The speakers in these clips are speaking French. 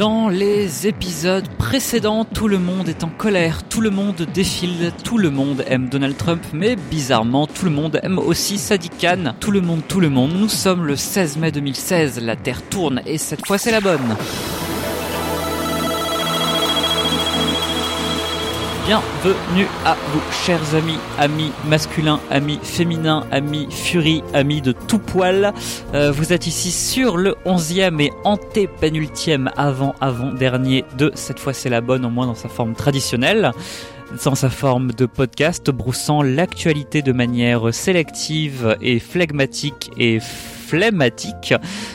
Dans les épisodes précédents, tout le monde est en colère, tout le monde défile, tout le monde aime Donald Trump, mais bizarrement, tout le monde aime aussi Sadiq Khan. Tout le monde, tout le monde. Nous sommes le 16 mai 2016, la Terre tourne et cette fois c'est la bonne. Bienvenue à vous, chers amis, amis masculins, amis féminins, amis furie, amis de tout poil. Euh, vous êtes ici sur le 11e et antépénultième avant-avant-dernier de Cette fois c'est la bonne, au moins dans sa forme traditionnelle dans sa forme de podcast, broussant l'actualité de manière sélective et flegmatique et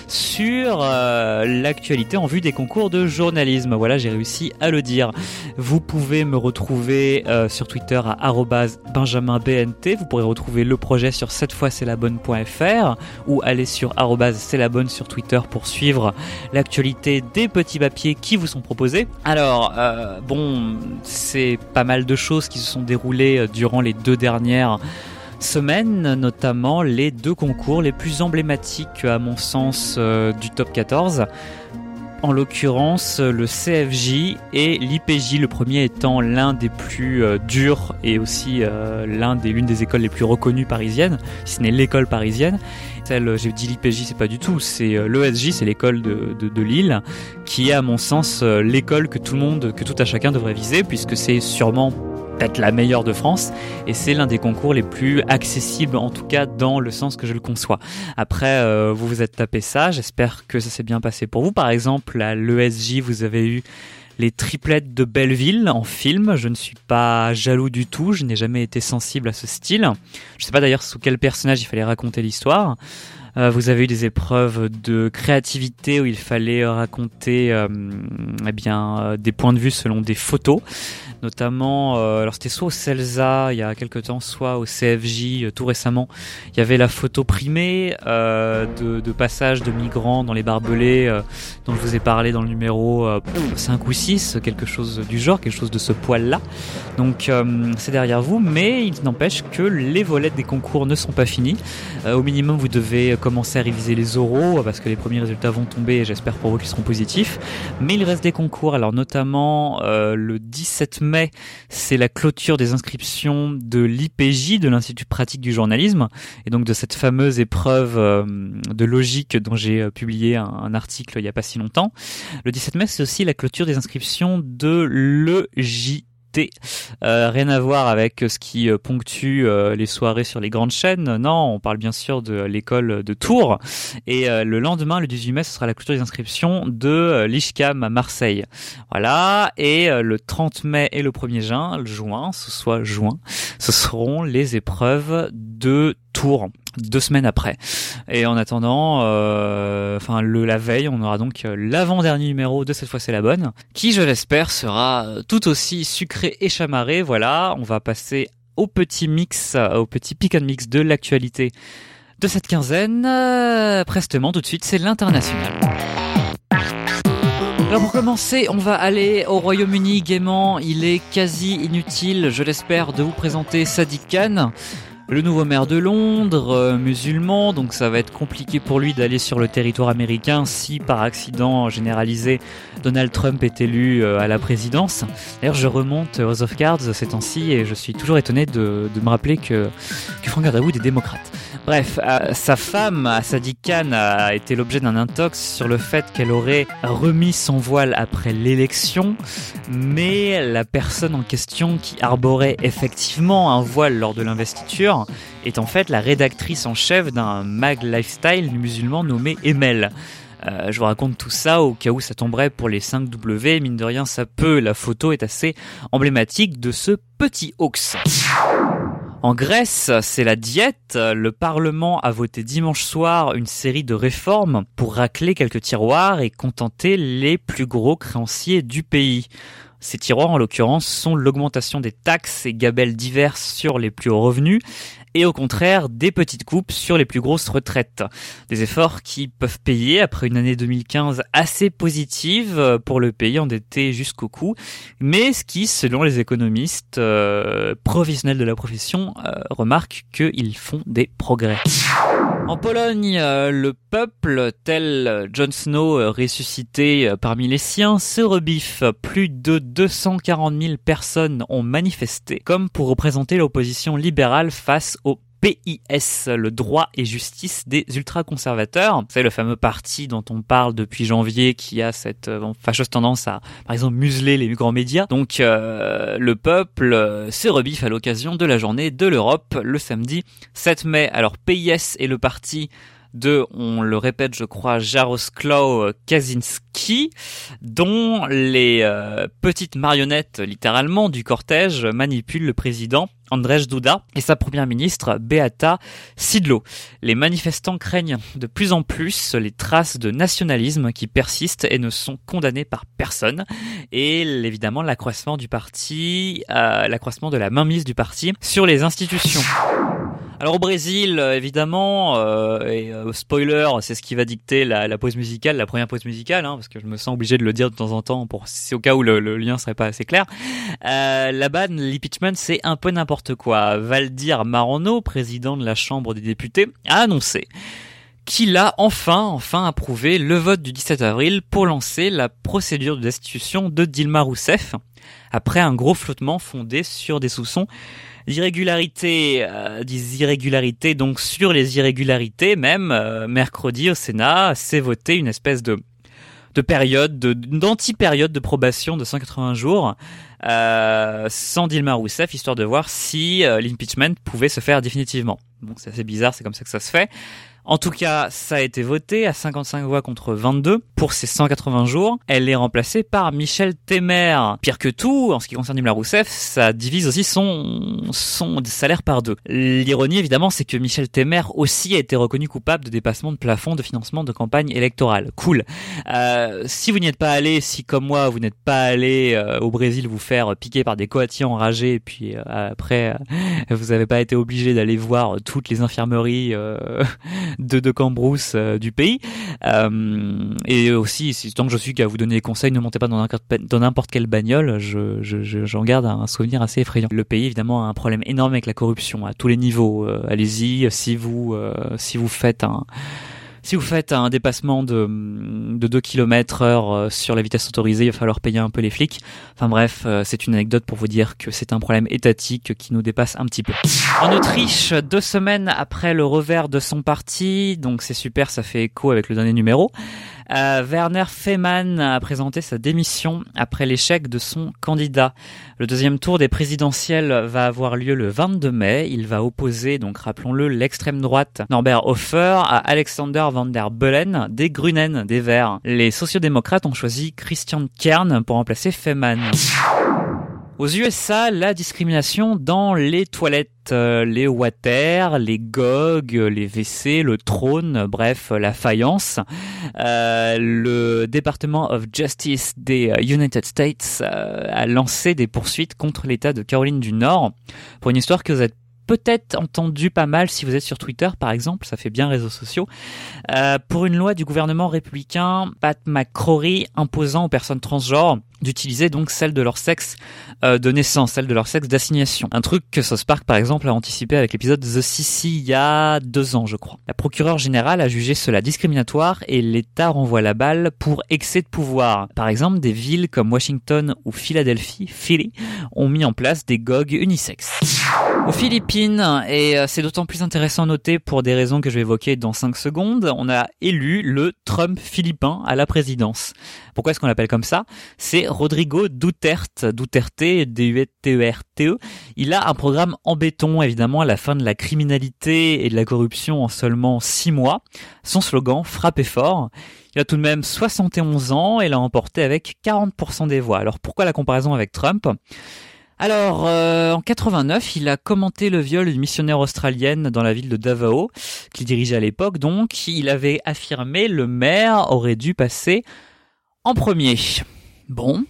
sur euh, l'actualité en vue des concours de journalisme. Voilà, j'ai réussi à le dire. Vous pouvez me retrouver euh, sur Twitter à benjaminbnt. Vous pourrez retrouver le projet sur cette fois c'est la bonne.fr ou aller sur c'est la bonne sur Twitter pour suivre l'actualité des petits papiers qui vous sont proposés. Alors, euh, bon, c'est pas mal de choses qui se sont déroulées durant les deux dernières semaine, notamment les deux concours les plus emblématiques à mon sens euh, du top 14 en l'occurrence le CFJ et l'IPJ, le premier étant l'un des plus euh, durs et aussi euh, l'un des l'une des écoles les plus reconnues parisiennes, si ce n'est l'école parisienne. Celle, j'ai dit l'IPJ, c'est pas du tout, c'est l'ESJ, c'est l'école de, de, de, Lille, qui est à mon sens l'école que tout le monde, que tout à chacun devrait viser, puisque c'est sûrement peut-être la meilleure de France et c'est l'un des concours les plus accessibles en tout cas dans le sens que je le conçois. Après euh, vous vous êtes tapé ça, j'espère que ça s'est bien passé pour vous. Par exemple à l'ESJ vous avez eu les triplettes de Belleville en film. Je ne suis pas jaloux du tout, je n'ai jamais été sensible à ce style. Je sais pas d'ailleurs sous quel personnage il fallait raconter l'histoire. Euh, vous avez eu des épreuves de créativité où il fallait raconter euh, eh bien euh, des points de vue selon des photos. Notamment alors c'était soit au CELSA il y a quelque temps soit au CFJ tout récemment il y avait la photo primée de, passage de migrants dans les barbelés dont je vous ai parlé dans le numéro 5 ou 6 quelque chose du genre quelque chose de ce poil là donc c'est derrière vous mais il n'empêche que les volets des concours ne sont pas finis. Au minimum vous devez commencer à réviser les oraux parce que les premiers résultats vont tomber et j'espère pour vous qu'ils seront positifs. Mais il reste des concours, alors notamment euh, le 17 mai, c'est la clôture des inscriptions de l'IPJ, de l'Institut pratique du journalisme, et donc de cette fameuse épreuve euh, de logique dont j'ai euh, publié un, un, article il n'y a pas si longtemps. Le 17 mai, c'est aussi la clôture des inscriptions de l'EJ euh, rien à voir avec ce qui euh, ponctue euh, les soirées sur les grandes chaînes. Non, on parle bien sûr de l'école de Tours. Et le lendemain, le 18 mai, ce sera la clôture des inscriptions de l'ISCAM à Marseille. Voilà. Et le 30 mai et le 1er juin, juin, ce soit juin, ce seront les épreuves de Tours deux semaines après. Et en attendant, euh, enfin le la veille, on aura donc euh, l'avant-dernier numéro de cette fois c'est la bonne, qui je l'espère sera euh, tout aussi sucré et chamarré. Voilà, on va passer au petit mix, au petit pick and mix de l'actualité de cette quinzaine. prestement, tout de suite, c'est l'international. Alors pour commencer, on va aller au Royaume-Uni gaiement. Il est quasi inutile, je l'espère, de vous présenter Sadiq Khan le nouveau maire de Londres, euh, musulman, donc ça va être compliqué pour lui d'aller sur le territoire américain si par accident généralisé Donald Trump est élu euh, à la présidence. D'ailleurs, je remonte House of Cards ces temps-ci et je suis toujours étonné de, me rappeler que, que Frank Underwood est démocrate. Bref, euh, sa femme, Sadiq Khan, a été l'objet d'un intox sur le fait qu'elle aurait remis son voile après l'élection, mais la personne en question qui arborait effectivement un voile lors de l'investiture est en fait la rédactrice en chef d'un mag lifestyle musulman nommé Emel. Euh, je vous raconte tout ça au cas où ça tomberait pour les 5W. Mine de rien, ça peut. La photo est assez emblématique de ce petit hoax. En Grèce, c'est la diète. Le Parlement a voté dimanche soir une série de réformes pour racler quelques tiroirs et contenter les plus gros créanciers du pays. Ces tiroirs, en l'occurrence, sont l'augmentation des taxes et gabelles diverses sur les plus hauts revenus, et au contraire des petites coupes sur les plus grosses retraites. Des efforts qui peuvent payer après une année 2015 assez positive pour le pays endetté jusqu'au cou, mais ce qui, selon les économistes euh, professionnels de la profession, euh, qu'ils font des progrès. En Pologne, euh, le peuple, tel Jon Snow euh, ressuscité euh, parmi les siens, se rebiffe. Plus de 240 000 personnes ont manifesté, comme pour représenter l'opposition libérale face au PIS, le droit et justice des ultra-conservateurs. C'est le fameux parti dont on parle depuis janvier qui a cette euh, fâcheuse tendance à, par exemple, museler les grands médias. Donc euh, le peuple euh, se rebiffe à l'occasion de la journée de l'Europe le samedi 7 mai. Alors PIS est le parti de, on le répète, je crois, Jaroslaw Kaczynski, dont les euh, petites marionnettes, littéralement, du cortège manipulent le président Andrzej Duda et sa première ministre Beata Sidlo. Les manifestants craignent de plus en plus les traces de nationalisme qui persistent et ne sont condamnées par personne et évidemment l'accroissement du parti, euh, l'accroissement de la mainmise du parti sur les institutions. Alors au Brésil, euh, évidemment, euh, et euh, spoiler, c'est ce qui va dicter la, la, pause musicale, la première pause musicale, hein, parce que je me sens obligé de le dire de temps en temps pour au cas où le, le, lien serait pas assez clair. Euh, Là-bas, l'impeachment, c'est un peu n'importe quoi. Valdir Marano, président de la Chambre des députés, a annoncé qu'il a enfin, enfin approuvé le vote du 17 avril pour lancer la procédure de destitution de Dilma Rousseff, après un gros flottement fondé sur des soupçons d'irrégularités, euh, des irrégularités donc sur les irrégularités même. Euh, mercredi au Sénat, s'est voté une espèce de de période, d'anti-période de probation de 180 jours euh, sans Dilma Rousseff, histoire de voir si euh, l'impeachment pouvait se faire définitivement. Bon, c'est assez bizarre, c'est comme ça que ça se fait. En tout cas, ça a été voté à 55 voix contre 22 pour ces 180 jours. Elle est remplacée par Michel Temer. Pire que tout, en ce qui concerne Dilma Rousseff, ça divise aussi son, salaire par deux. L'ironie, évidemment, c'est que Michel Temer aussi a été reconnu coupable de dépassement de plafond de financement de campagne électorale. Cool. Euh, si vous n'y êtes pas allé, si comme moi, vous n'êtes pas allé euh, au Brésil vous faire piquer par des coatiers enragés, et puis euh, après, euh, vous n'avez pas été obligé d'aller voir toutes les infirmeries de, de Cambrousse euh, du pays. Euh, et aussi, si, tant que je suis qu'à vous donner des conseils, ne montez pas dans n'importe quelle bagnole. Je, je, je, j'en garde un souvenir assez effrayant. Le pays, évidemment, a un problème énorme avec la corruption à tous les niveaux. Euh, allez-y, si vous, si vous faites un si vous faites un dépassement de, de 2 km heure euh, sur la vitesse autorisée, il va falloir payer un peu les flics. Enfin bref, euh, c'est une anecdote pour vous dire que c'est un problème étatique qui nous dépasse un petit peu. En Autriche, deux semaines après le revers de son parti, donc c'est super, ça fait écho avec le dernier numéro, euh, Werner Fehmann a présenté sa démission après l'échec de son candidat. Le deuxième tour des présidentielles va avoir lieu le 22 mai. Il va opposer, donc rappelons-le, l'extrême droite Norbert Hofer à Alexander van der Bellen des Grünen, des Verts. Les sociodémocrates ont choisi Christian Kern pour remplacer Fehmann. Aux USA, la discrimination dans les toilettes, euh, les water, les GOG, les WC, le trône, bref, la faïence. Euh, le Department of Justice des United States euh, a lancé des poursuites contre l'État de Caroline du Nord pour une histoire que vous êtes peut-être entendu pas mal si vous êtes sur Twitter par exemple, ça fait bien réseaux sociaux, euh, pour une loi du gouvernement républicain Pat McCrory imposant aux personnes transgenres d'utiliser donc celle de leur sexe euh, de naissance, celle de leur sexe d'assignation. Un truc que South Park par exemple a anticipé avec l'épisode The Sissy il y a deux ans je crois. La procureure générale a jugé cela discriminatoire et l'État renvoie la balle pour excès de pouvoir. Par exemple, des villes comme Washington ou Philadelphie, Philly, ont mis en place des GOG unisexes. Aux Philippines, et euh, c'est d'autant plus intéressant à noter pour des raisons que je vais évoquer dans 5 secondes, on a élu le Trump philippin à la présidence. Pourquoi est-ce qu'on l'appelle comme ça? C'est Rodrigo Duterte, Duterte, D-U-T-E-R-T-E. E. Il a un programme en béton, évidemment, à la fin de la criminalité et de la corruption en seulement 6 mois. Son slogan, frappez fort. Il a tout de même 71 ans et l'a emporté avec 40% des voix. Alors pourquoi la comparaison avec Trump? Alors, euh, en 89, il a commenté le viol d'une missionnaire australienne dans la ville de Davao, qu'il dirigeait à l'époque. Donc, il avait affirmé le maire aurait dû passer en premier. Bon,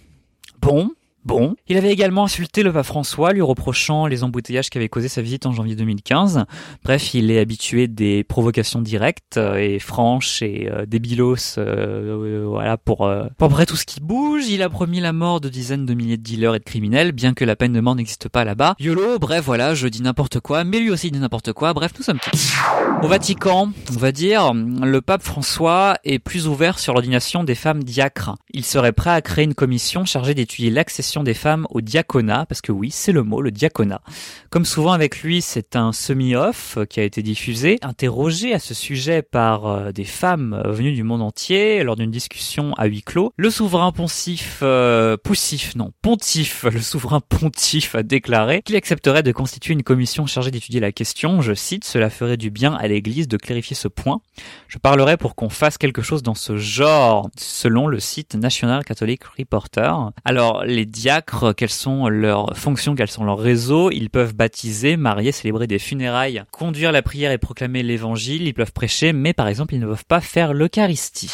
bon, Bon. Il avait également insulté le pape François, lui reprochant les embouteillages qu'avait causé sa visite en janvier 2015. Bref, il est habitué des provocations directes euh, et franches et euh, débilos, euh, voilà, pour, pour près tout ce qui bouge. Il a promis la mort de dizaines de milliers de dealers et de criminels, bien que la peine de mort n'existe pas là-bas. YOLO, bref, voilà, je dis n'importe quoi, mais lui aussi dit n'importe quoi. Bref, nous sommes petits. Au Vatican, on va dire, le pape François est plus ouvert sur l'ordination des femmes diacres. Il serait prêt à créer une commission chargée d'étudier l'accession des femmes au diaconat, parce que oui, c'est le mot, le diaconat. Comme souvent avec lui, c'est un semi-off qui a été diffusé, interrogé à ce sujet par euh, des femmes venues du monde entier lors d'une discussion à huis clos. Le souverain poncif, euh, non, pontif, le souverain pontif a déclaré qu'il accepterait de constituer une commission chargée d'étudier la question. Je cite, cela ferait du bien à l'Église de clarifier ce point. Je parlerai pour qu'on fasse quelque chose dans ce genre, selon le site National Catholic Reporter. Alors, les quelles sont leurs fonctions, quels sont leurs réseaux Ils peuvent baptiser, marier, célébrer des funérailles, conduire la prière et proclamer l'évangile, ils peuvent prêcher, mais par exemple, ils ne peuvent pas faire l'Eucharistie.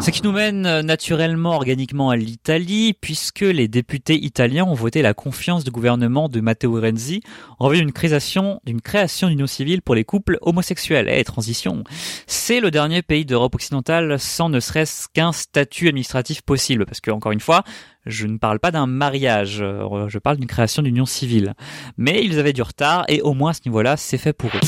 Ce qui nous mène euh, naturellement, organiquement à l'Italie, puisque les députés italiens ont voté la confiance du gouvernement de Matteo Renzi en vue d'une création d'union civile pour les couples homosexuels. Eh, transition. C'est le dernier pays d'Europe occidentale sans ne serait-ce qu'un statut administratif possible, parce que encore une fois, je ne parle pas d'un mariage, euh, je parle d'une création d'union civile. Mais ils avaient du retard et au moins à ce niveau-là, c'est fait pour eux.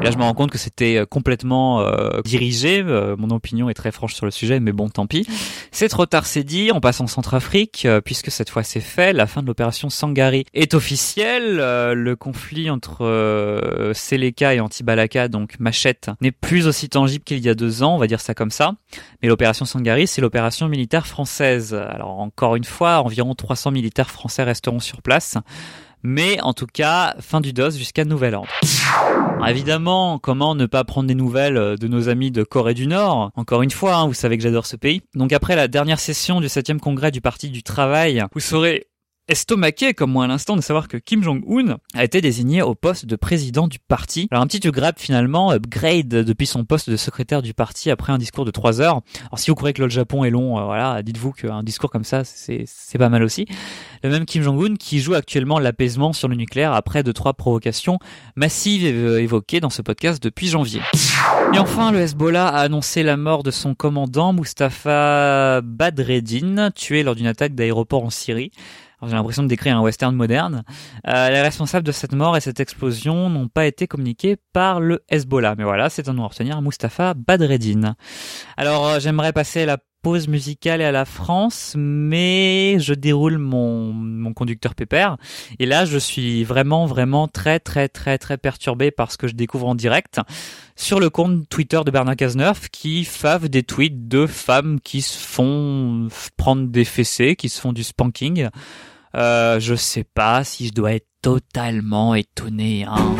Et là, je me rends compte que c'était euh, complètement euh, dirigé. mon opinion est très franche sur le sujet, mais bon, tant pis. C'est trop tard, c'est dit. On passe en Centrafrique, puisque cette fois c'est fait. La fin de l'opération Sangari est officielle. le conflit entre Seleka et Antibalaka, donc Machette, n'est plus aussi tangible qu'il y a deux ans, on va dire ça comme ça. Mais l'opération Sangari, c'est l'opération militaire française. Alors encore une fois, environ 300 militaires français resteront sur place. Mais en tout cas, fin du DOS jusqu'à nouvel ordre. évidemment, comment ne pas prendre des nouvelles de nos amis de Corée du Nord? Encore une fois, hein, vous savez que j'adore ce pays. Donc après la dernière session du 7e congrès du Parti du Travail, vous saurez estomaqué comme moi à l'instant de savoir que Kim Jong-un a été désigné au poste de président du parti. Alors un petit upgrade finalement, upgrade depuis son poste de secrétaire du parti après un discours de 3 heures. Alors si vous croyez que le Japon est long, euh, voilà, dites-vous qu'un discours comme ça, c'est pas mal aussi. Le même Kim Jong-un qui joue actuellement l'apaisement sur le nucléaire après de trois provocations massives évoquées dans ce podcast depuis janvier. Et enfin, le Hezbollah a annoncé la mort de son commandant Mustafa Badreddin, tué lors d'une attaque d'aéroport en Syrie. J'ai l'impression de décrire un western moderne. Euh, les responsables de cette mort et cette explosion n'ont pas été communiqués par le Hezbollah. Mais voilà, c'est un nom à retenir, Mustafa Badreddin. Alors, euh, j'aimerais passer la pause musicale et à la France, mais je déroule mon, mon conducteur pépère. Et là, je suis vraiment, vraiment très, très, très, très perturbé par ce que je découvre en direct sur le compte Twitter de Bernard Cazeneuve qui fave des tweets de femmes qui se font prendre des fessées, qui se font du spanking. Euh, je sais pas si je dois être totalement étonné, hein.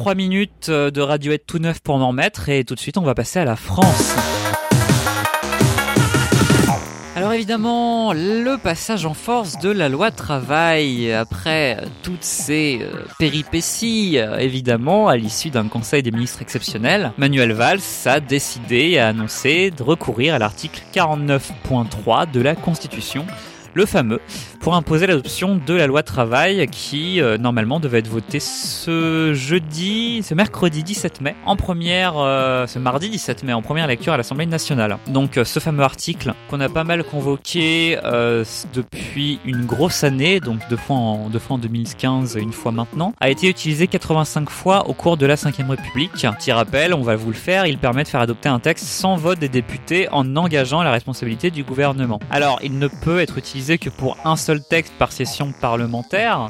J'ai eu trois minutes euh, de Radiohead tout neuf pour m'en remettre et tout de suite on va passer à la France. Alors évidemment, le passage en force de la loi travail, après toutes ces euh, péripéties, euh, évidemment, à l'issue d'un conseil des ministres exceptionnel, Manuel Valls a décidé et a annoncé de recourir à l'article 49.3 de la Constitution le fameux, pour imposer l'adoption de la loi travail qui euh, normalement devait être votée ce jeudi, ce mercredi 17 mai, en première, euh, ce mardi 17 mai, en première lecture à l'Assemblée nationale. Donc euh, ce fameux article qu'on a pas mal convoqué depuis une grosse année, donc deux fois en, deux fois en 2015 et une fois maintenant, a été utilisé 85 fois au cours de la 5ème République. Petit rappel, on va vous le faire, il permet de faire adopter un texte sans vote des députés en engageant la responsabilité du gouvernement. Alors, il ne peut être utilisé que pour un seul texte par session parlementaire.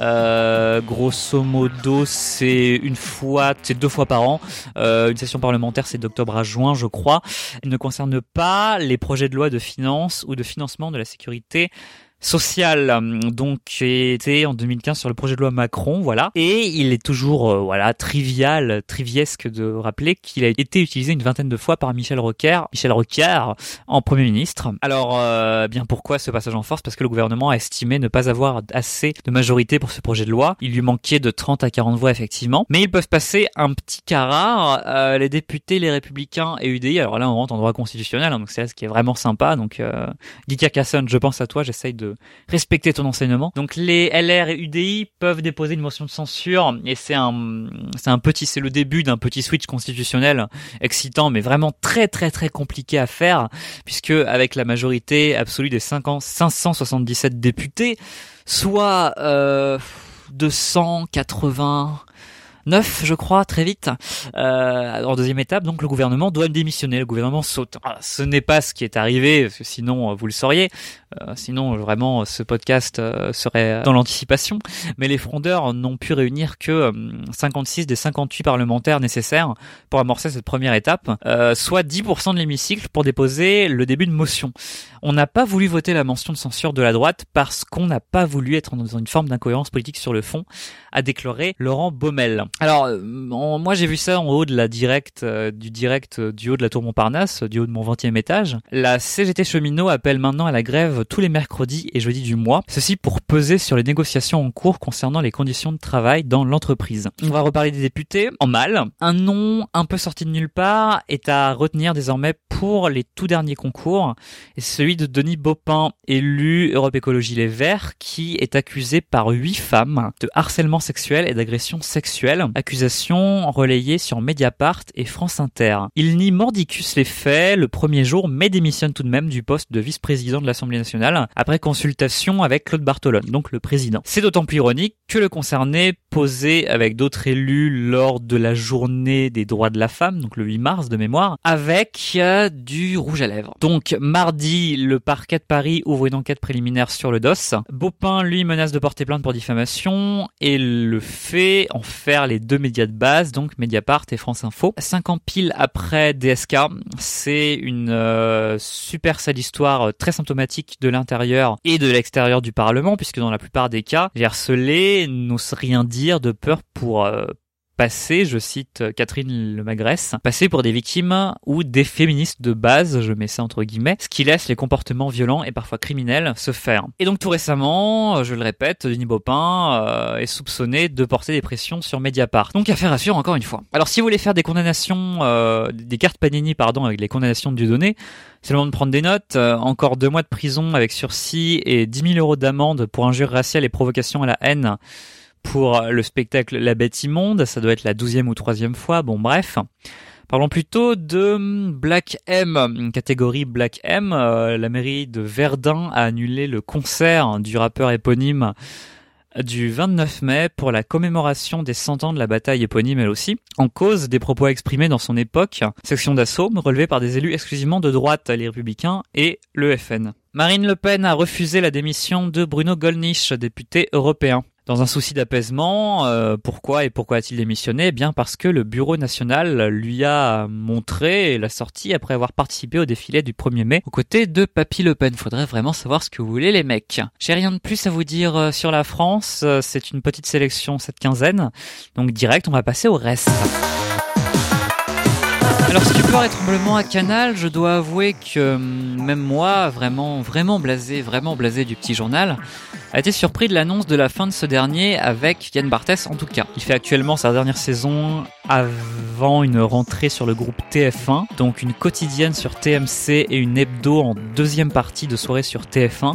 Euh, grosso modo, c'est une fois, c'est deux fois par an. Euh, une session parlementaire, c'est d'octobre à juin, je crois. Il ne concerne pas les projets de loi de finances ou de financement de la sécurité social euh, donc été en 2015 sur le projet de loi Macron voilà. Et il est toujours euh, voilà trivial triviesque de rappeler qu'il a été utilisé une vingtaine de fois par Michel Rocard Michel Rocard en premier ministre. Alors euh, bien pourquoi ce passage en force? Parce que le gouvernement a estimé ne pas avoir assez de majorité pour ce projet de loi. Il lui manquait de 30 à 40 voix effectivement. Mais ils peuvent passer un petit cas rare les députés les républicains et UDI alors là on rentre en droit constitutionnel hein, donc c'est ce qui est vraiment sympa. Donc euh, Guy Carcassonne je pense à toi j'essaye de respecter ton enseignement. Donc les LR et UDI peuvent déposer une motion de censure et c'est un c'est un petit c'est le début d'un petit switch constitutionnel excitant mais vraiment très très très compliqué à faire puisque avec la majorité absolue des 577 députés, soit euh, 280 9, je crois, très vite. Euh, en deuxième étape, donc le gouvernement doit démissionner, le gouvernement saute. Ah, ce n'est pas ce qui est arrivé, parce que sinon euh, vous le sauriez. Euh, sinon, vraiment, ce podcast euh, serait dans l'anticipation. Mais les frondeurs n'ont pu réunir que 56 des 58 parlementaires nécessaires pour amorcer cette première étape, soit 10% de l'hémicycle pour déposer le début de motion. On n'a pas voulu voter la mention de censure de la droite parce qu'on n'a pas voulu être dans une forme d'incohérence politique sur le fond, a déclaré Laurent Baumel. Alors, euh, moi j'ai vu ça en haut de la direct, euh, du direct euh, du haut de la tour Montparnasse, du haut de mon 20e étage. La CGT cheminot appelle maintenant à la grève tous les mercredis et jeudis du mois, ceci pour peser sur les négociations en cours concernant les conditions de travail dans l'entreprise. On va reparler des députés en mal. Un nom un peu sorti de nulle part est à retenir désormais pour les tout derniers concours, celui de Denis Baupin, élu Europe Écologie Les Verts, qui est accusé par huit femmes de harcèlement sexuel et d'agression sexuelle, accusation relayée sur Mediapart et France Inter. Il nie mordicus les faits le premier jour, mais démissionne tout de même du poste de vice-président de l'Assemblée nationale, après consultation avec Claude Bartolone, donc le président. C'est d'autant plus ironique que le concerné posé avec d'autres élus lors de la journée des droits de la femme, donc le 8 mars de mémoire, avec euh, du rouge à lèvres. Donc mardi, le parquet de Paris ouvre une enquête préliminaire sur le DOS. Baupin, lui, menace de porter plainte pour diffamation et le fait en faire les deux médias de base, donc Mediapart et France Info. Cinq ans pile après DSK, c'est une euh, super sale histoire euh, très symptomatique de l'intérieur et de l'extérieur du Parlement, puisque dans la plupart des cas, les harcelés n'osent rien dire de peur pour passer, je cite Catherine Lemagresse, passer pour des victimes ou des féministes de base, je mets ça entre guillemets, ce qui laisse les comportements violents et parfois criminels se faire. Et donc tout récemment, je le répète, Denis Baupin euh, est soupçonné de porter des pressions sur Mediapart. Donc affaire à suivre encore une fois. Alors si vous voulez faire des condamnations, euh, des cartes Panini pardon, avec les condamnations de Dieudonné, c'est le moment de prendre des notes. Euh, encore deux mois de prison avec sursis et 10 000 euros d'amende pour injure raciale et provocation à la haine pour le spectacle La Bête Immonde. Ça doit être la douzième ou troisième fois. Bon, bref. Parlons plutôt de Black M, catégorie Black M. Euh, la mairie de Verdun a annulé le concert du rappeur éponyme du 29 mai pour la commémoration des 100 ans de la bataille éponyme elle aussi, en cause des propos exprimés dans son époque, section d'assaut relevée par des élus exclusivement de droite, les républicains et le FN. Marine Le Pen a refusé la démission de Bruno Gollnisch, député européen. Dans un souci d'apaisement, euh, pourquoi et pourquoi a-t-il démissionné? Eh Bien parce que le Bureau national lui a montré la sortie après avoir participé au défilé du 1er mai aux côtés de Papy Le Pen. Faudrait vraiment savoir ce que vous voulez les mecs. J'ai rien de plus à vous dire euh, sur la France, euh, c'est une petite sélection cette quinzaine, donc direct on va passer au reste. Alors stupeur et tremblement à Canal, je dois avouer que hum, même moi, vraiment, vraiment blasé, vraiment blasé du petit journal, a été surpris de l'annonce de la fin de ce dernier avec Yann Barthès en tout cas. Il fait actuellement sa dernière saison avant une rentrée sur le groupe TF1, donc une quotidienne sur TMC et une hebdo en deuxième partie de soirée sur TF1.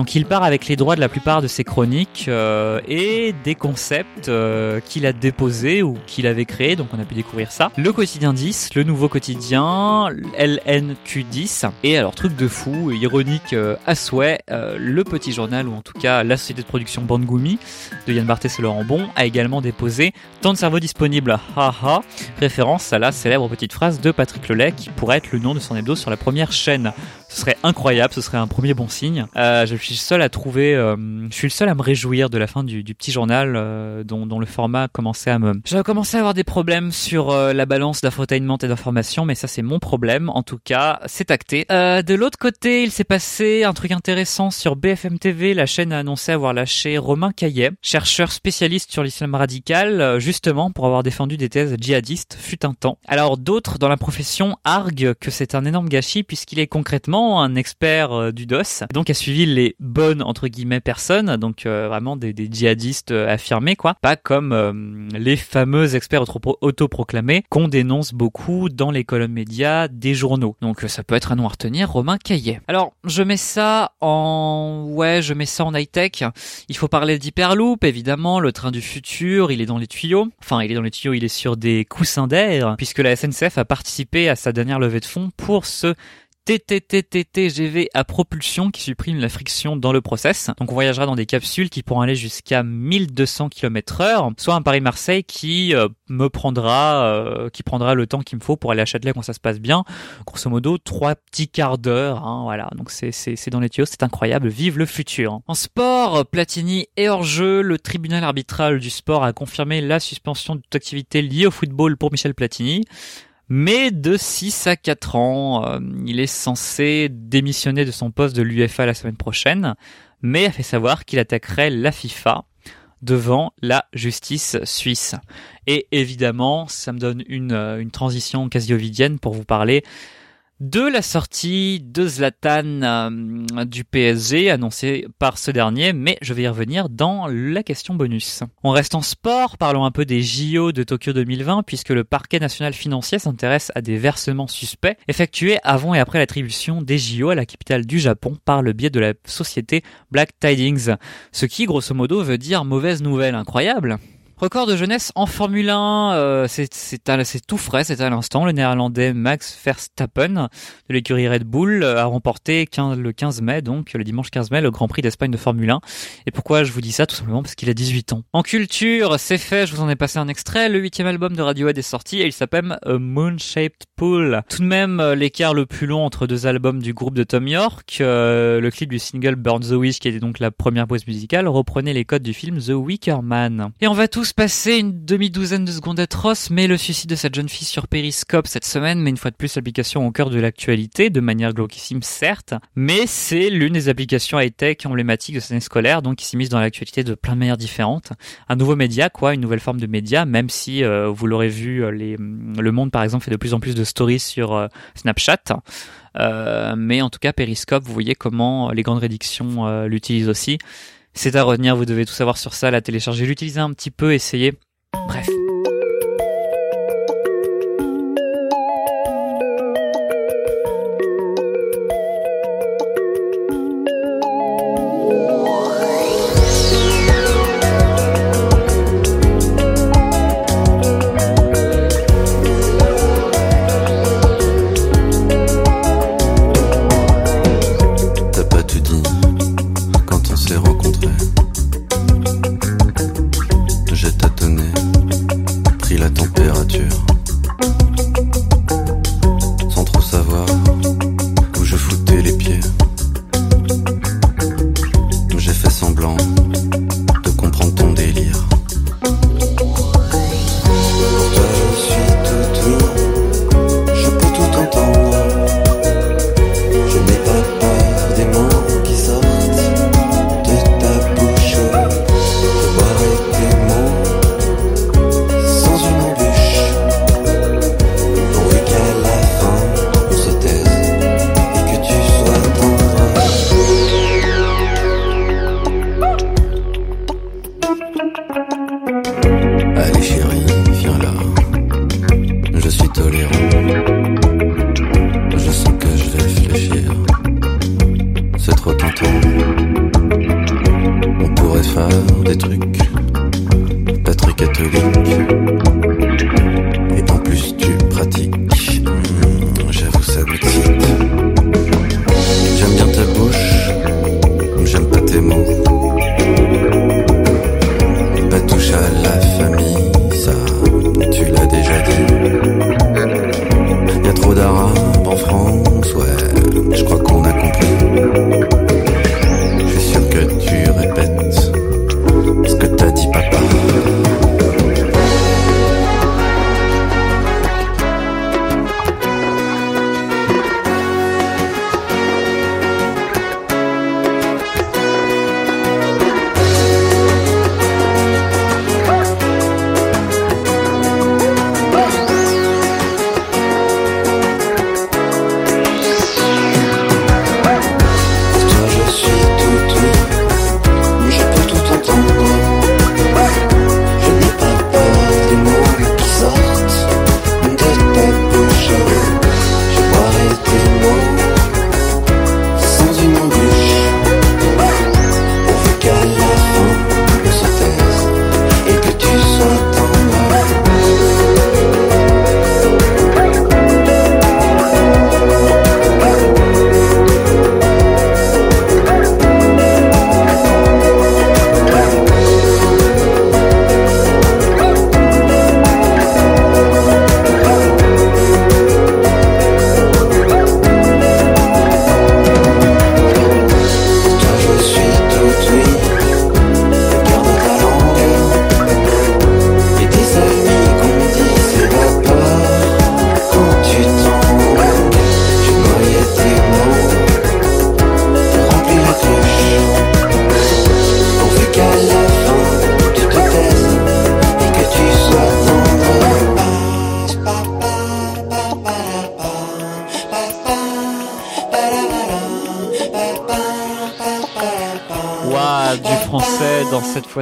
Donc il part avec les droits de la plupart de ses chroniques euh, et des concepts euh, qu'il a déposés ou qu'il avait créés, donc on a pu découvrir ça. Le quotidien 10, le nouveau quotidien, LNQ10, et alors truc de fou, ironique euh, à souhait, le petit journal, ou en tout cas la société de production Bangoumi de Yann Barthès et Laurent Bon, a également déposé Tant de cerveau disponible, haha, référence à la célèbre petite phrase de Patrick Lelay qui pourrait être le nom de son hebdo sur la première chaîne. Ce serait incroyable, ce serait un premier bon signe. Euh, je suis seul à trouver, euh, je suis le seul à me réjouir de la fin du, du petit journal euh, dont, dont, le format commençait à me... J'avais commencé à avoir des problèmes sur euh, la balance d'infotainment et d'information, mais ça c'est mon problème. En tout cas, c'est acté. de l'autre côté, il s'est passé un truc intéressant sur BFM TV. La chaîne a annoncé avoir lâché Romain Caillet, chercheur spécialiste sur l'islam radical, justement pour avoir défendu des thèses djihadistes fut un temps. Alors d'autres dans la profession arguent que c'est un énorme gâchis puisqu'il est concrètement un expert euh, du DOS, donc a suivi les bonnes entre guillemets personnes, donc euh, vraiment des, des, djihadistes euh, affirmés quoi, pas comme les fameux experts autoproclamés qu'on dénonce beaucoup dans les colonnes médias des journaux. Donc ça peut être un nom à retenir, Romain Caillet. Alors je mets ça en ouais, je mets ça en high tech. Il faut parler d'Hyperloop évidemment, le train du futur, il est dans les tuyaux. Enfin, il est dans les tuyaux, il est sur des coussins d'air puisque la SNCF a participé à sa dernière levée de fonds pour ce TTTTTGV à propulsion qui supprime la friction dans le process. Donc on voyagera dans des capsules qui pourront aller jusqu'à 1200 km heure, soit un Paris-Marseille qui euh, me prendra, euh, qui prendra le temps qu'il me faut pour aller à Châtelet quand ça se passe bien. Grosso modo, trois petits quarts d'heure, hein, voilà. Donc c'est, c'est, c'est dans les tuyaux, c'est incroyable. Vive le futur. En sport, Platini est hors jeu. Le tribunal arbitral du sport a confirmé la suspension de toute activité liée au football pour Michel Platini mais de 6 à 4 ans. Euh, il est censé démissionner de son poste de l'UFA la semaine prochaine, mais a fait savoir qu'il attaquerait la FIFA devant la justice suisse. Et évidemment, ça me donne une, euh, une transition quasi ovidienne pour vous parler de la sortie de Zlatan euh, du PSG annoncée par ce dernier, mais je vais y revenir dans la question bonus. On reste en sport, parlons un peu des JO de Tokyo 2020 puisque le parquet national financier s'intéresse à des versements suspects effectués avant et après l'attribution des JO à la capitale du Japon par le biais de la société Black Tidings, ce qui grosso modo veut dire mauvaise nouvelle incroyable. Record de jeunesse en Formule 1, euh, c'est tout frais, c'est à l'instant. Le néerlandais Max Verstappen de l'écurie Red Bull a remporté le 15 mai, donc le dimanche 15 mai, le Grand Prix d'Espagne de Formule 1. Et pourquoi je vous dis ça? Tout simplement parce qu'il a 18 ans. En culture, c'est fait, je vous en ai passé un extrait. Le huitième album de Radiohead est sorti et il s'appelle A Moon Shaped Pool. Tout de même, euh, l'écart le plus long entre deux albums du groupe de Tom York, euh, le clip du single Burn the Wish, qui était donc la première pause musicale, reprenait les codes du film The Wicker Man. Et on va tous se passer une demi-douzaine de secondes atroces, mais le suicide de cette jeune fille sur Periscope cette semaine met une fois de plus l'application au cœur de l'actualité, de manière glauquissime certes, mais c'est l'une des applications high-tech emblématiques de cette année scolaire, donc qui s'est mise dans l'actualité de plein de manières différentes. Un nouveau média, quoi, une nouvelle forme de média, même si euh, vous l'aurez vu, euh, les, le monde par exemple fait de plus en plus de stories sur euh, Snapchat. mais en tout cas, Periscope, vous voyez comment les grandes rédictions l'utilisent aussi. C'est à retenir, vous devez tout savoir sur ça, la télécharger, l'utiliser un petit peu, essayer. Bref.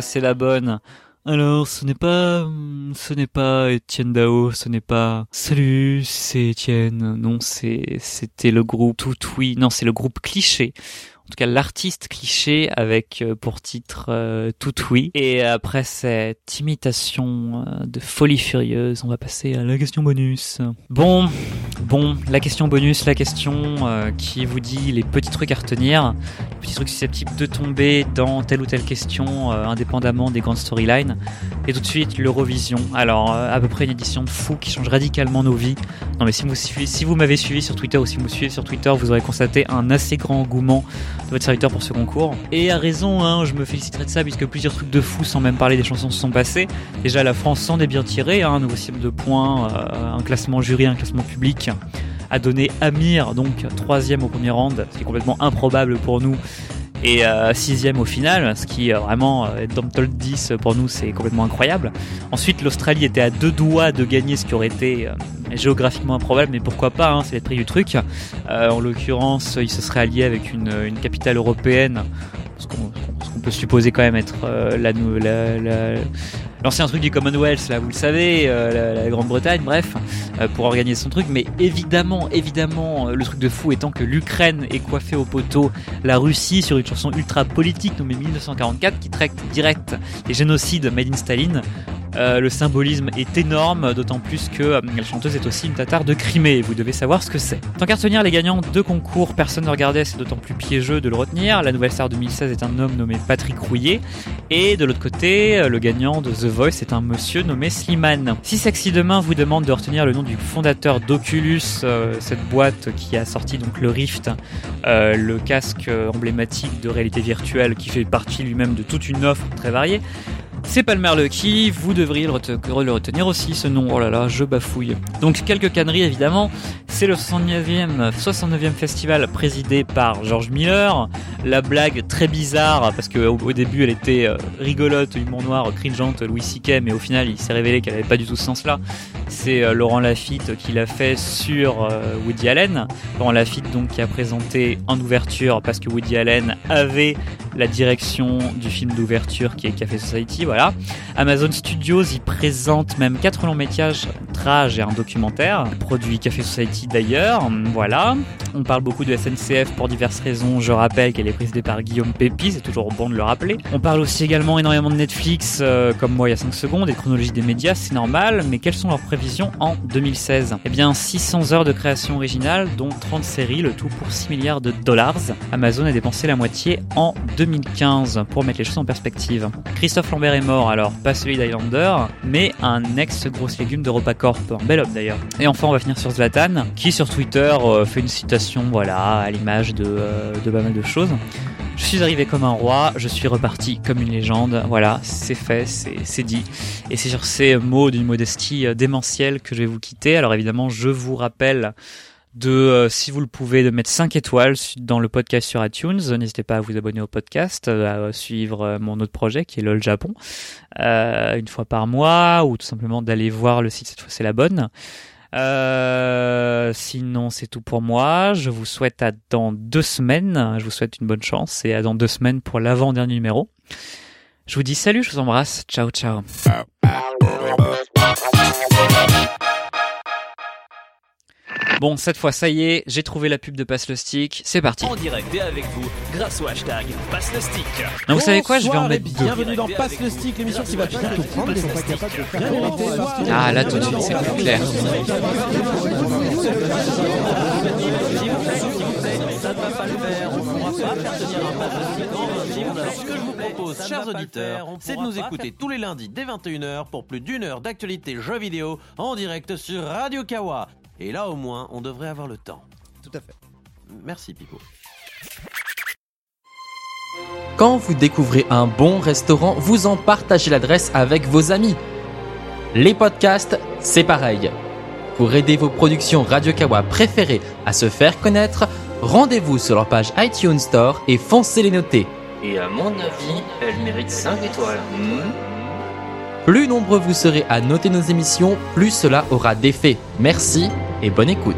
C'est la bonne. Alors, ce n'est pas, ce n'est pas Étienne Dao, ce n'est pas Salut, c'est Étienne. Non, c'est, c'était le groupe Tout Oui. Non, c'est le groupe Cliché. En tout cas, l'artiste cliché avec euh, pour titre euh, Tout Oui. Et après cette imitation euh, de folie furieuse, on va passer à la question bonus. Bon, Bon, la question bonus, la question qui vous dit les petits trucs à retenir, les petits trucs susceptibles de tomber dans telle ou telle question, indépendamment des grandes storylines. Et tout de suite, l'Eurovision. Alors, à peu près une édition de fou qui change radicalement nos vies. Non, mais si vous, si vous m'avez suivi sur Twitter ou si vous me suivez sur Twitter, vous aurez constaté un assez grand engouement de votre serviteur pour ce concours. Et à raison, hein, je me féliciterai de ça, puisque plusieurs trucs de fou, sans même parler des chansons, se sont passés. Déjà, la France s'en est bien tirée, hein, un nouveau système de points, un classement jury, un classement public a donné Amir, donc troisième au premier round, ce qui est complètement improbable pour nous, et euh, sixième au final, ce qui euh, vraiment euh, dans le top 10 pour nous c'est complètement incroyable. Ensuite l'Australie était à deux doigts de gagner ce qui aurait été géographiquement improbable, mais pourquoi pas, hein, c'est le prix du truc. en l'occurrence il se serait allié avec une, capitale européenne, ce qu'on peut supposer quand même être la, la, l'ancien truc du Commonwealth, là, vous le savez, euh, la, Grande-Bretagne, bref, euh, pour organiser son truc. Mais évidemment, évidemment, euh, le truc de fou étant que l'Ukraine est coiffée au poteau la Russie sur une chanson ultra politique nommée 1944 qui traite direct les génocides made in Staline. Euh, le symbolisme est énorme, d'autant plus que euh, la chanteuse est aussi une tatare de Crimée, vous devez savoir ce que c'est. Tant qu'à retenir les gagnants de concours, personne ne regardait, c'est d'autant plus piégeux de le retenir. La nouvelle star 2016 est un homme nommé Patrick Rouillet, et de l'autre côté, euh, le gagnant de The Voice est un monsieur nommé Slimane. Si Sexy Demain vous demande de retenir le nom du fondateur d'Oculus, cette boîte qui a sorti donc le Rift, le casque emblématique de réalité virtuelle qui fait partie lui-même de toute une offre très variée, c'est Palmer Lucky, vous devriez le, retenir aussi ce nom. Oh là là, je bafouille. Donc quelques canneries évidemment. C'est le 69e, 69e festival présidé par George Miller. La blague très bizarre, parce qu'au au début elle était euh, rigolote, humour noir, cringeante, Louis C.K., mais au final il s'est révélé qu'elle n'avait pas du tout ce sens-là. C'est euh, Laurent Lafitte qui l'a fait sur euh, Woody Allen. Laurent Lafitte donc qui a présenté en ouverture parce que Woody Allen avait la direction du film d'ouverture qui est Café Society, voilà. Amazon Studios y présente même quatre longs métrages et un documentaire, produit Café Society d'ailleurs, voilà. On parle beaucoup de SNCF pour diverses raisons, je rappelle qu'elle est présidée par Guillaume Pépi, c'est toujours bon de le rappeler. On parle aussi également énormément de Netflix, euh, comme moi il y a 5 secondes, et chronologie des médias, c'est normal, mais quelles sont leurs prévisions en 2016 Eh bien 600 heures de création originale, dont 30 séries, le tout pour 6 milliards de dollars. Amazon a dépensé la moitié en 2015 pour mettre les choses en perspective. Christophe Lambert mort, alors pas celui d'Highlander, mais un ex-grosse légume de Corp, un bel d'ailleurs. Et enfin on va finir sur Zlatan, qui sur Twitter euh, fait une citation, voilà, à l'image de, euh, de pas mal de choses. Je suis arrivé comme un roi, je suis reparti comme une légende. Voilà, c'est fait, c'est dit. Et c'est sur ces mots d'une modestie euh, démentielle que je vais vous quitter. Alors évidemment, je vous rappelle de, euh, si vous le pouvez, de mettre 5 étoiles dans le podcast sur iTunes. N'hésitez pas à vous abonner au podcast, euh, à suivre euh, mon autre projet qui est LOL Japon, une fois par mois, ou tout simplement d'aller voir le site, cette fois c'est la bonne. sinon, c'est tout pour moi. Je vous souhaite à dans deux semaines. Je vous souhaite une bonne chance et à dans deux semaines pour l'avant-dernier numéro. Je vous dis salut, je vous embrasse. Ciao, ciao. Bon, cette fois, ça y est, j'ai trouvé la pub de Passe le Stick. C'est parti. En direct et avec vous, grâce au hashtag Passe le Stick. Donc, vous savez quoi Je vais en mettre deux. Bienvenue dans Passe le Stick, l'émission qui va bien tout prendre, mais pas capable de faire Ah, là, tout de suite, c'est plus clair. Ça ne va pas le faire, on ne pourra pas faire tenir un passe de stick dans 20 Alors, ce que je vous propose, chers auditeurs, c'est de nous écouter tous les lundis dès 21h pour plus d'une heure d'actualité jeux vidéo en direct sur Radio Kawa. Et là, au moins, on devrait avoir le temps. Tout à fait. Merci, Pipo. Quand vous découvrez un bon restaurant, vous en partagez l'adresse avec vos amis. Les podcasts, c'est pareil. Pour aider vos productions Radio Kawa préférées à se faire connaître, rendez-vous sur leur page iTunes Store et foncez les noter. Et à mon avis, elle mérite 5 étoiles. Hmm plus nombreux vous serez à noter nos émissions, plus cela aura d'effet. Merci et bonne écoute.